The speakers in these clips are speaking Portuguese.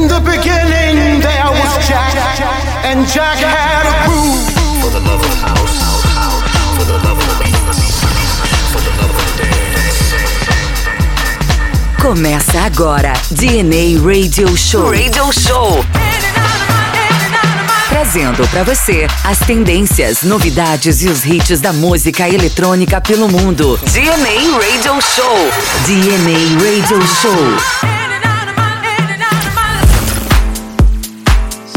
In the beginning, there was Jack, and Jack had a groove. For the love of house, for the love of for the love of dance. Começa agora DNA Radio Show. Radio Show. Trazendo para você as tendências, novidades e os hits da música eletrônica pelo mundo. DNA Radio Show. DNA Radio Show.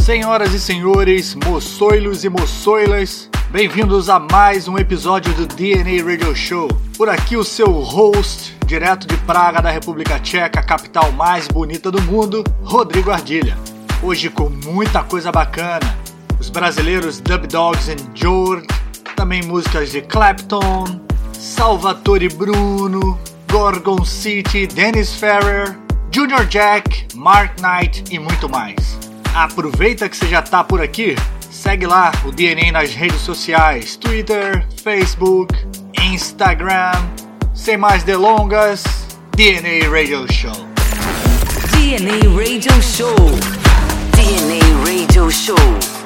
Senhoras e senhores, moçoilos e moçoilas, bem-vindos a mais um episódio do DNA Radio Show. Por aqui o seu host, direto de Praga, da República Tcheca, capital mais bonita do mundo, Rodrigo Ardilha. Hoje com muita coisa bacana. Os brasileiros Dub Dogs and George, também músicas de Clapton, Salvatore Bruno, Gorgon City, Dennis Ferrer, Junior Jack, Mark Knight e muito mais. Aproveita que você já tá por aqui, segue lá o DNA nas redes sociais, Twitter, Facebook, Instagram. Sem mais delongas, DNA Radio Show. DNA Radio Show. DNA Radio Show.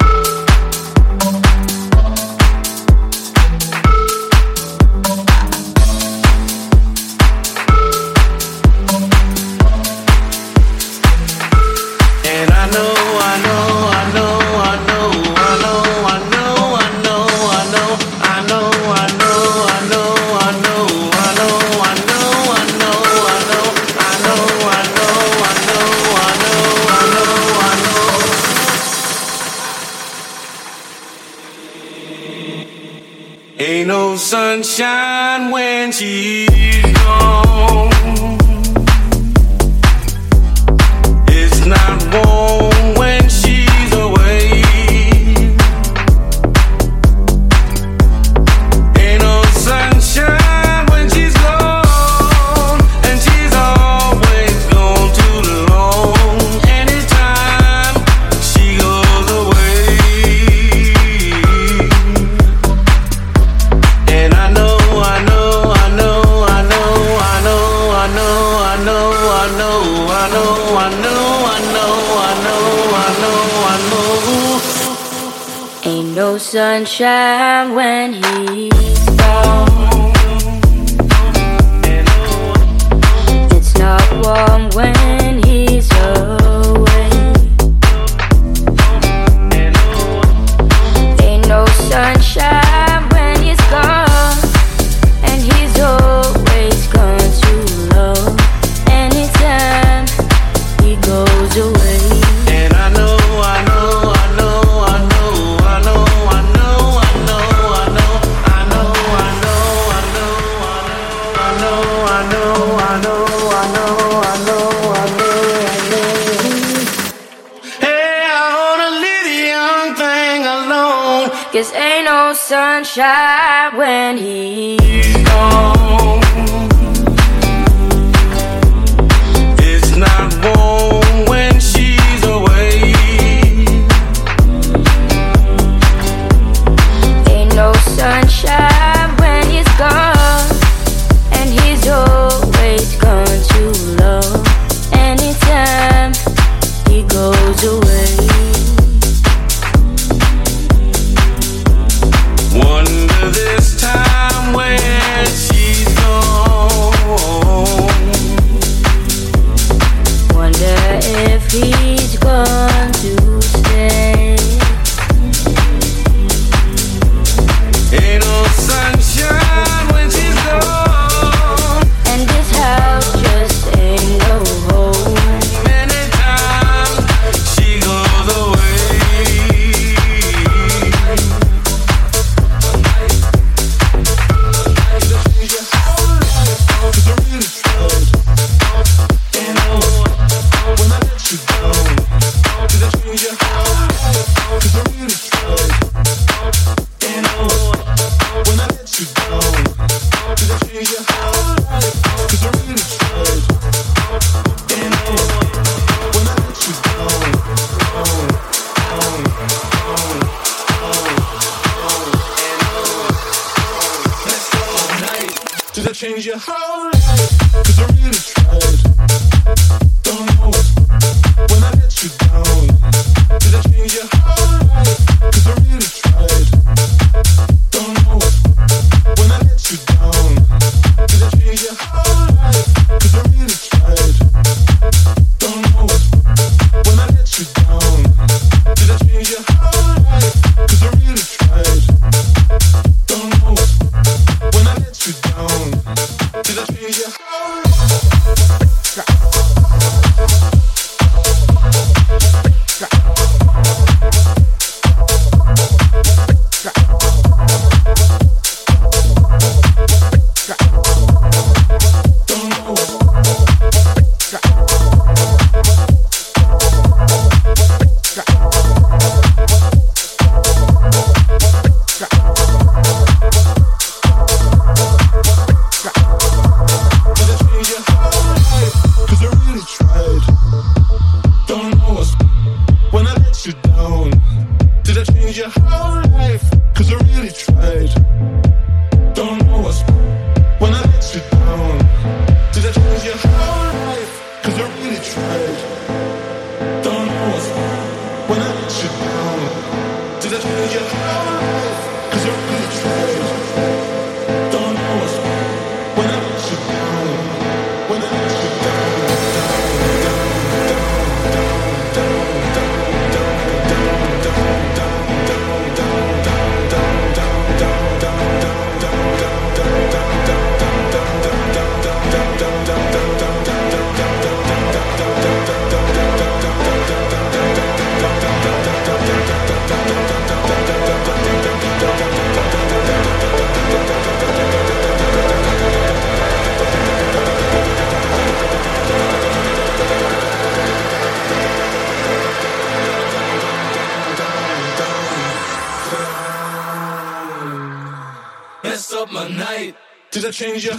Change your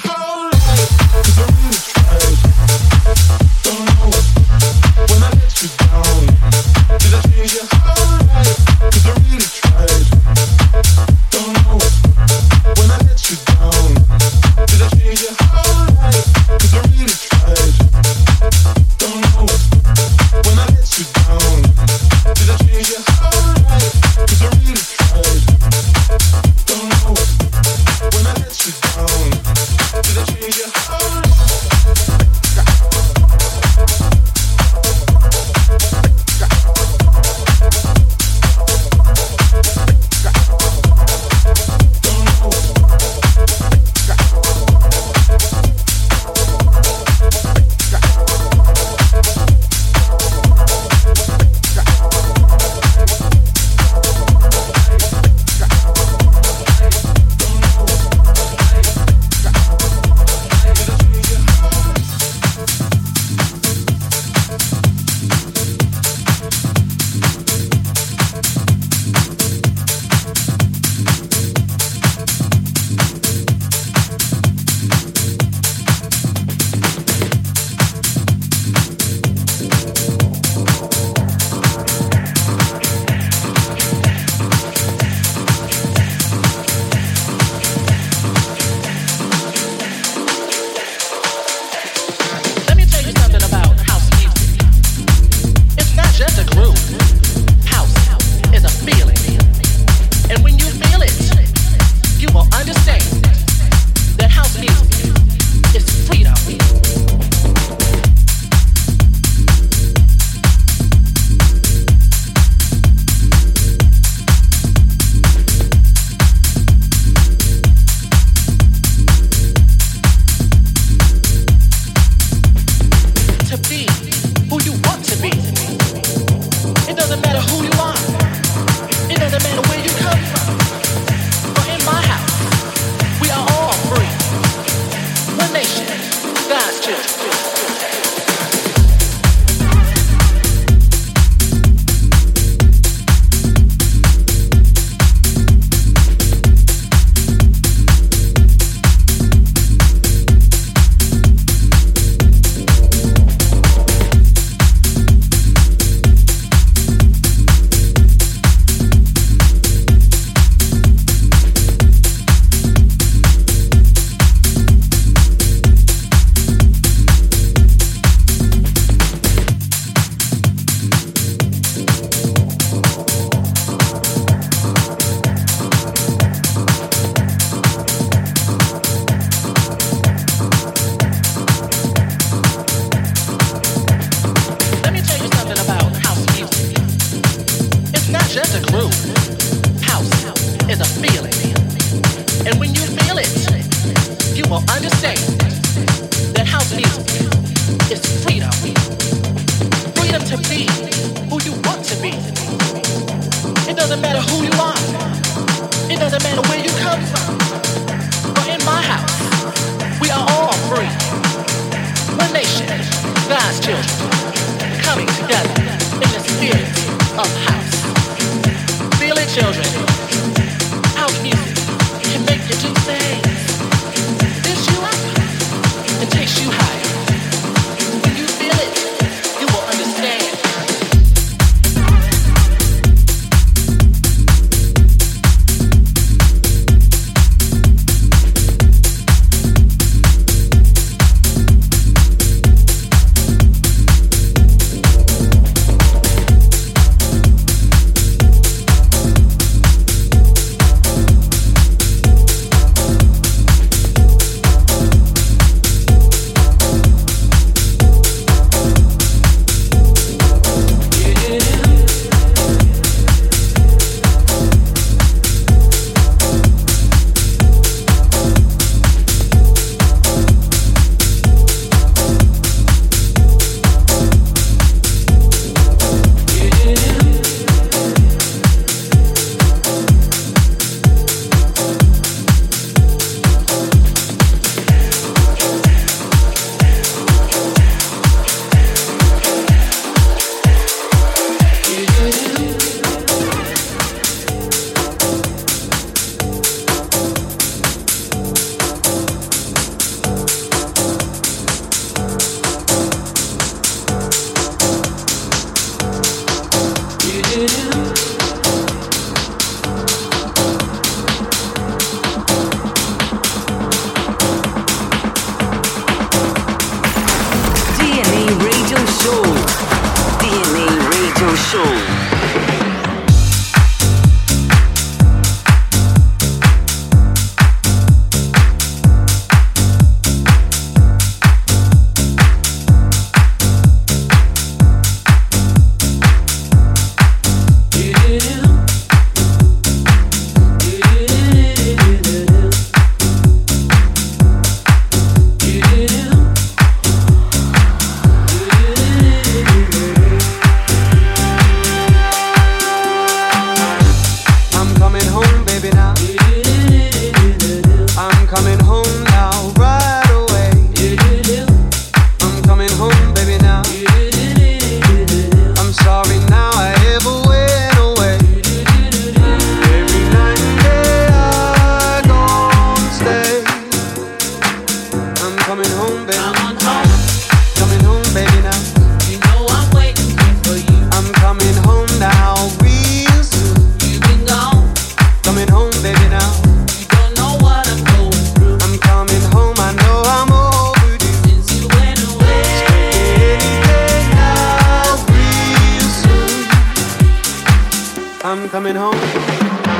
coming home.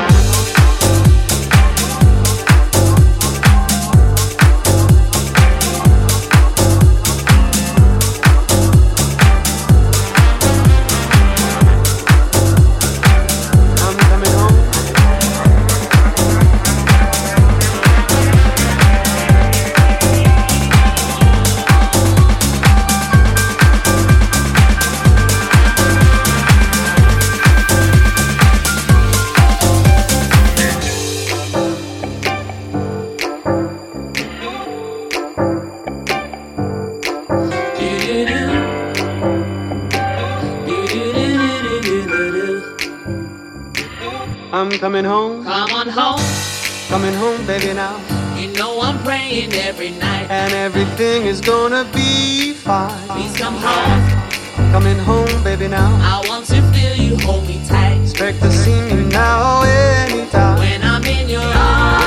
I'm coming home. Come on home. Coming home, baby, now. You know I'm praying every night. And everything is gonna be fine. Please come home. Coming home, baby, now. I want to feel you hold me tight. Expect to see you now anytime. When I'm in your arms.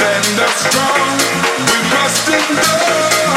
men that's strong, we must endure.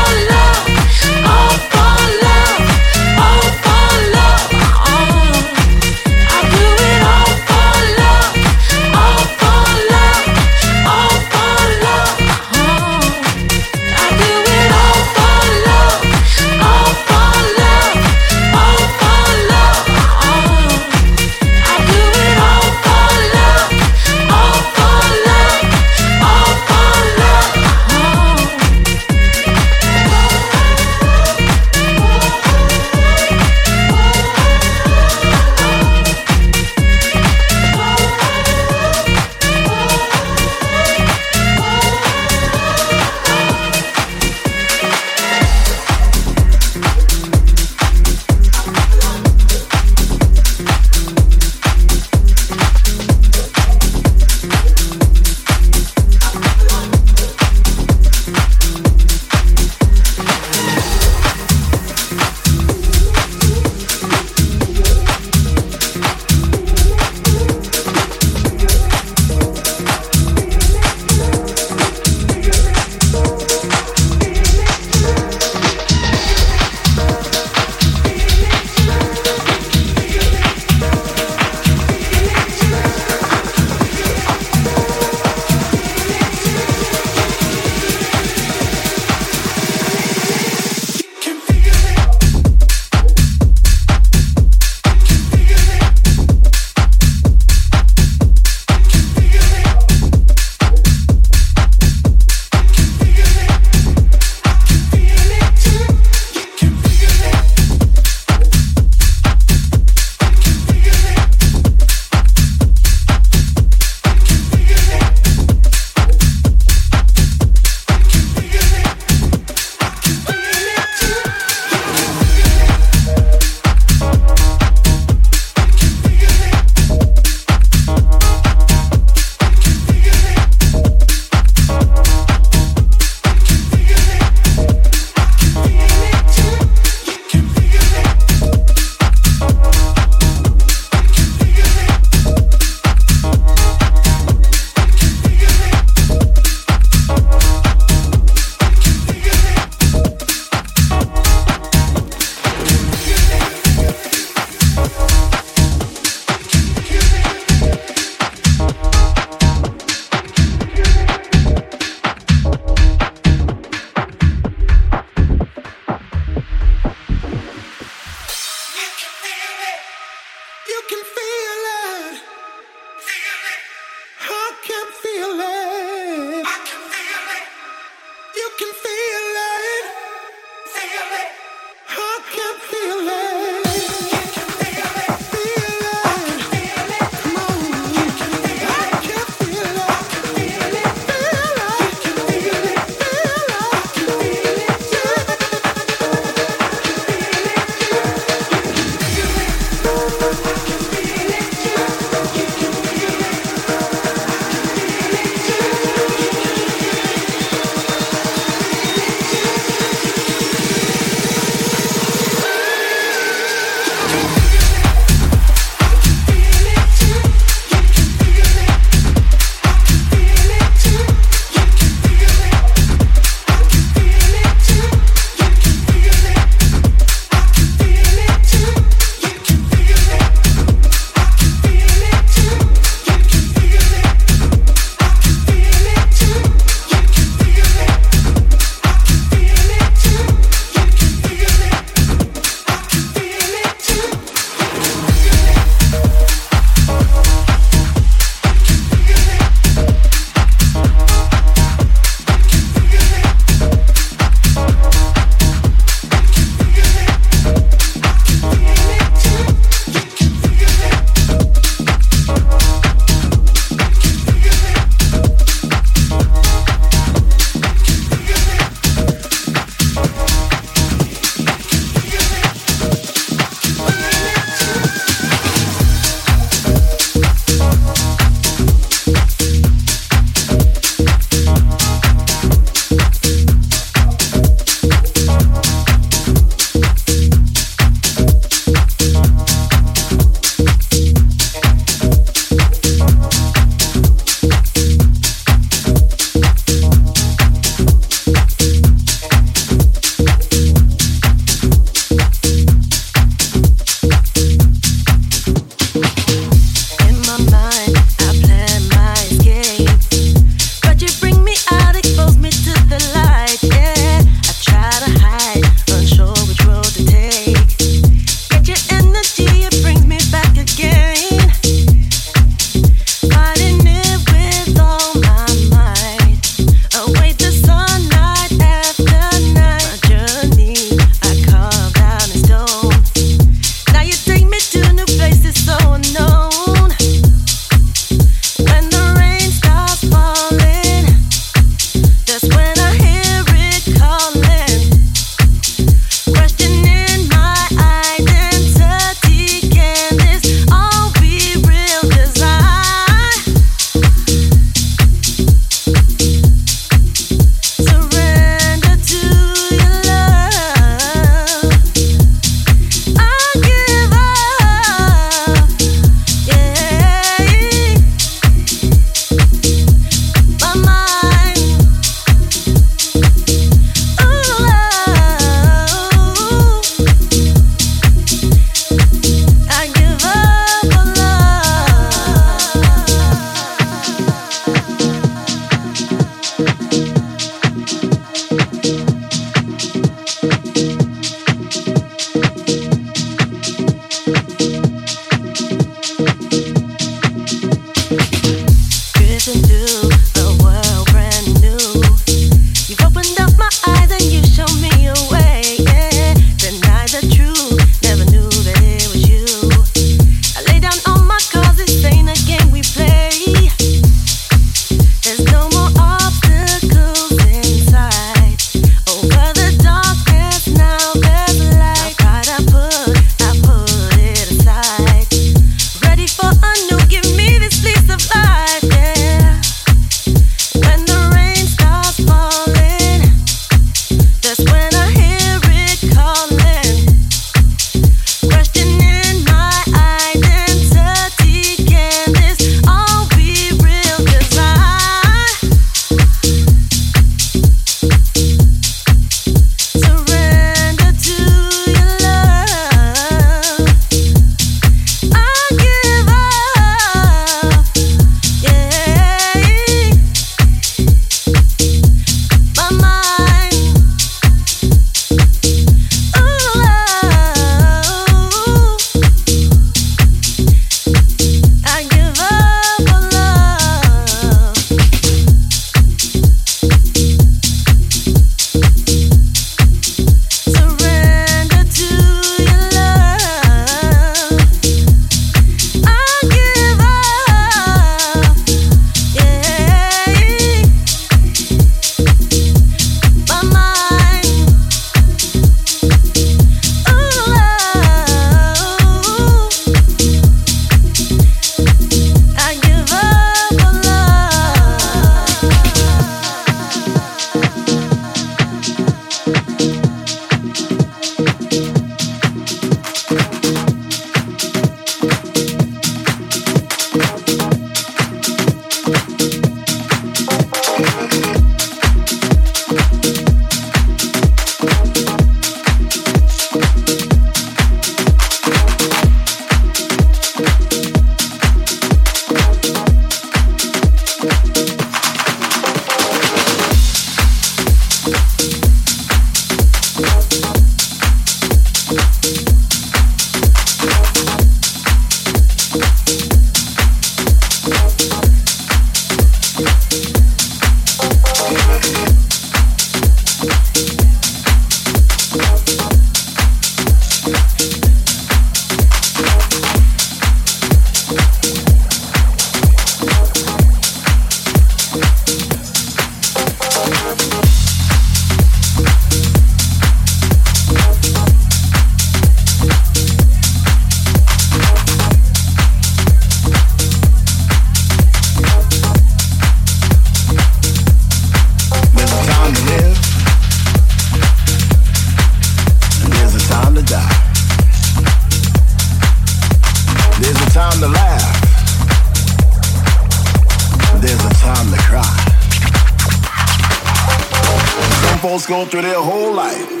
Go through their whole life.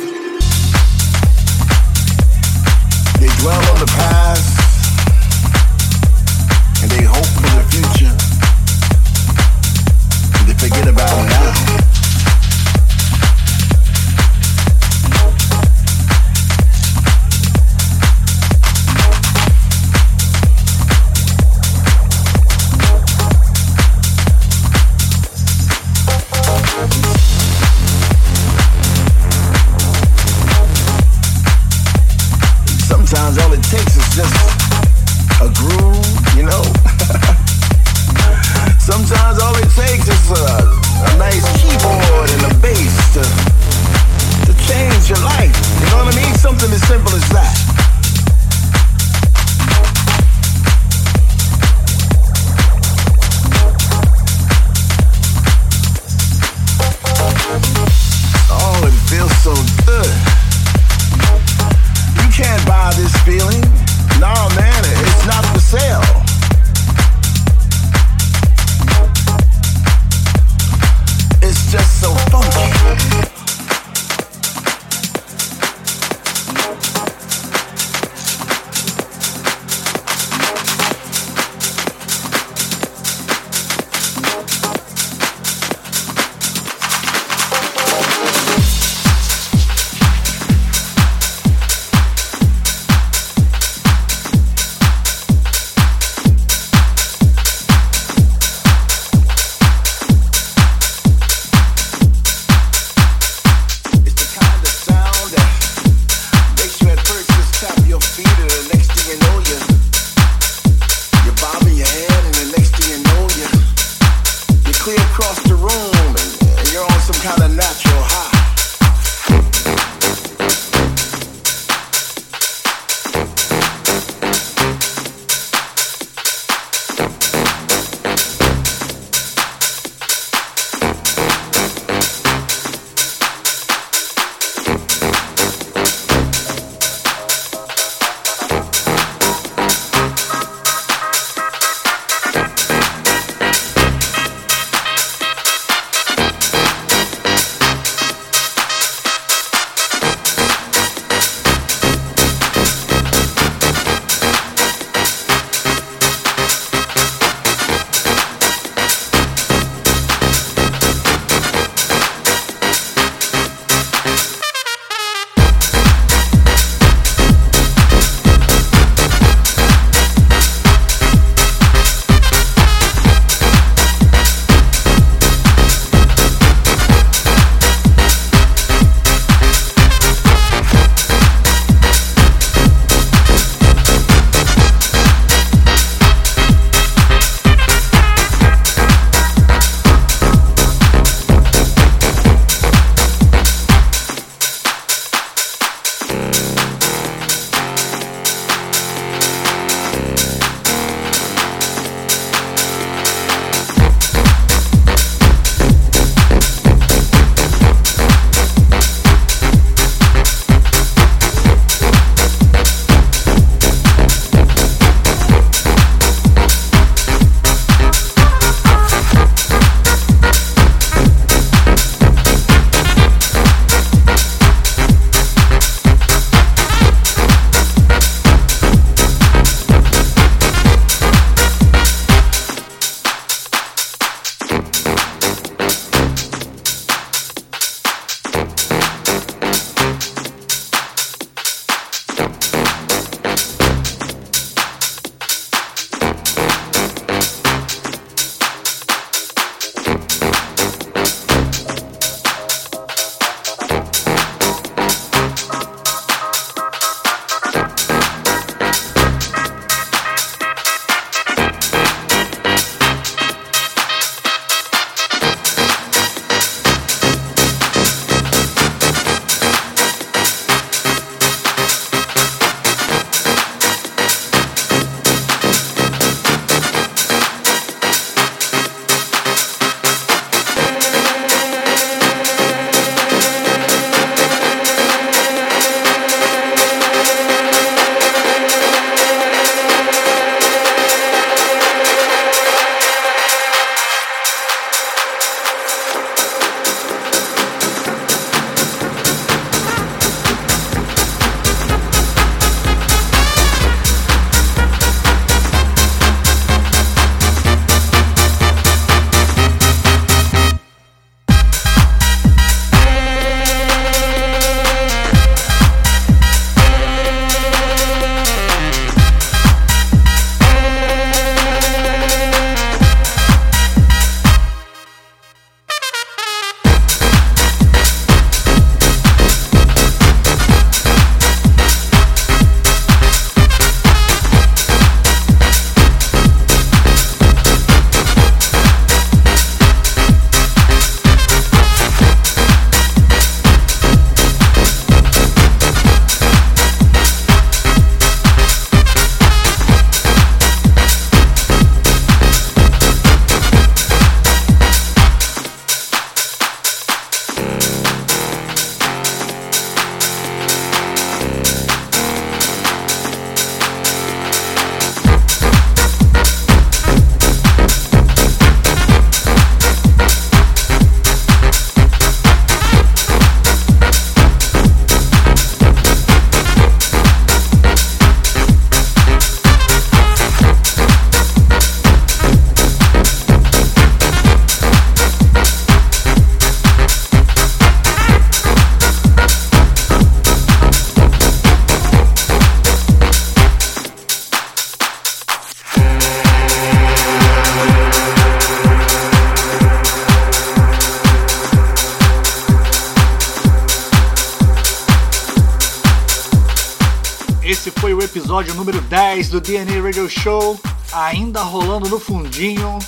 10 do DNA Radio Show. Ainda rolando no fundinho.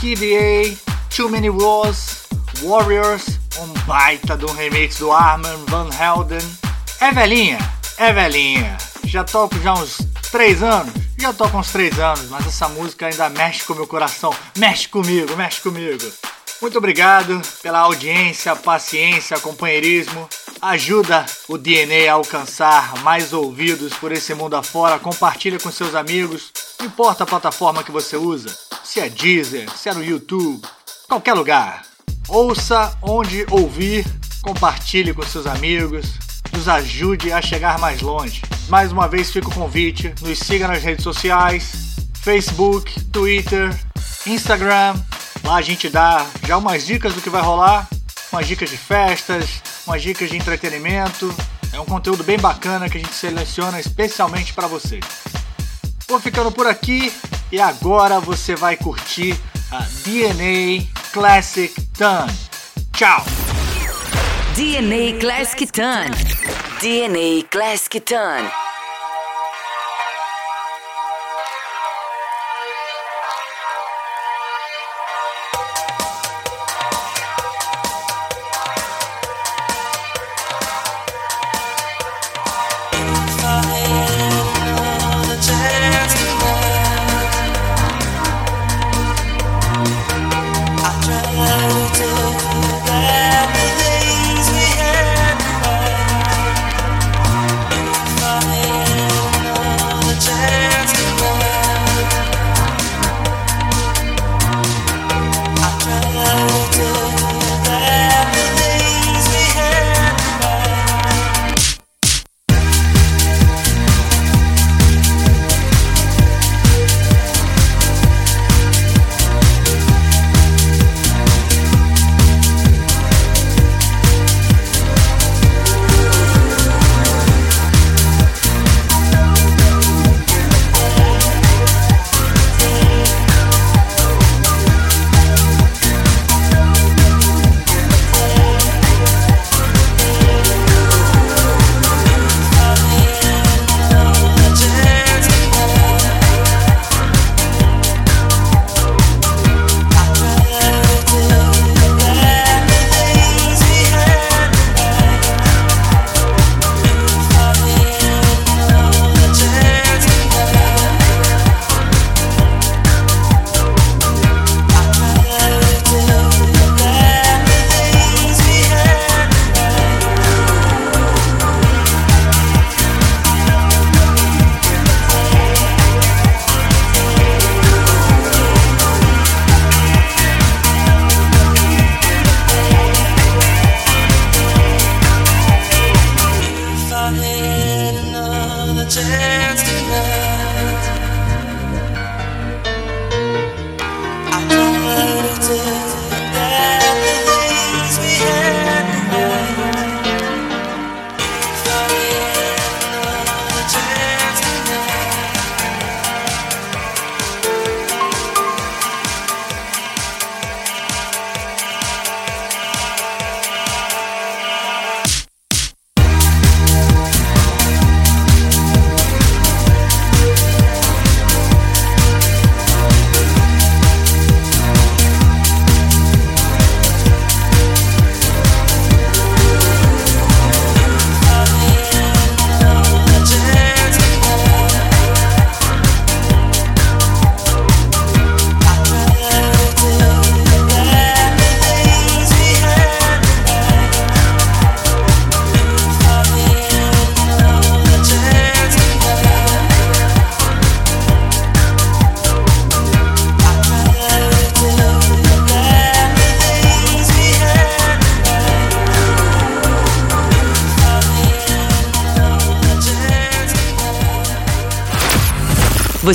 Kid A, Too Many Wars, Warriors, um baita de um remix do Arman Van Helden. É velhinha, é velhinha. Já toco já uns 3 anos, já toco uns 3 anos, mas essa música ainda mexe com meu coração. Mexe comigo, mexe comigo. Muito obrigado pela audiência, paciência, companheirismo. Ajuda o DNA a alcançar mais ouvidos por esse mundo afora. Compartilha com seus amigos. Não importa a plataforma que você usa. Se é Deezer, se é no YouTube, qualquer lugar. Ouça onde ouvir, compartilhe com seus amigos, nos ajude a chegar mais longe. Mais uma vez fica o convite, nos siga nas redes sociais, Facebook, Twitter, Instagram. Lá a gente dá já umas dicas do que vai rolar, umas dicas de festas, umas dicas de entretenimento. É um conteúdo bem bacana que a gente seleciona especialmente para você. Vou ficando por aqui e agora você vai curtir a DNA Classic Ton. Tchau! DNA Classic Ton. DNA Classic Ton.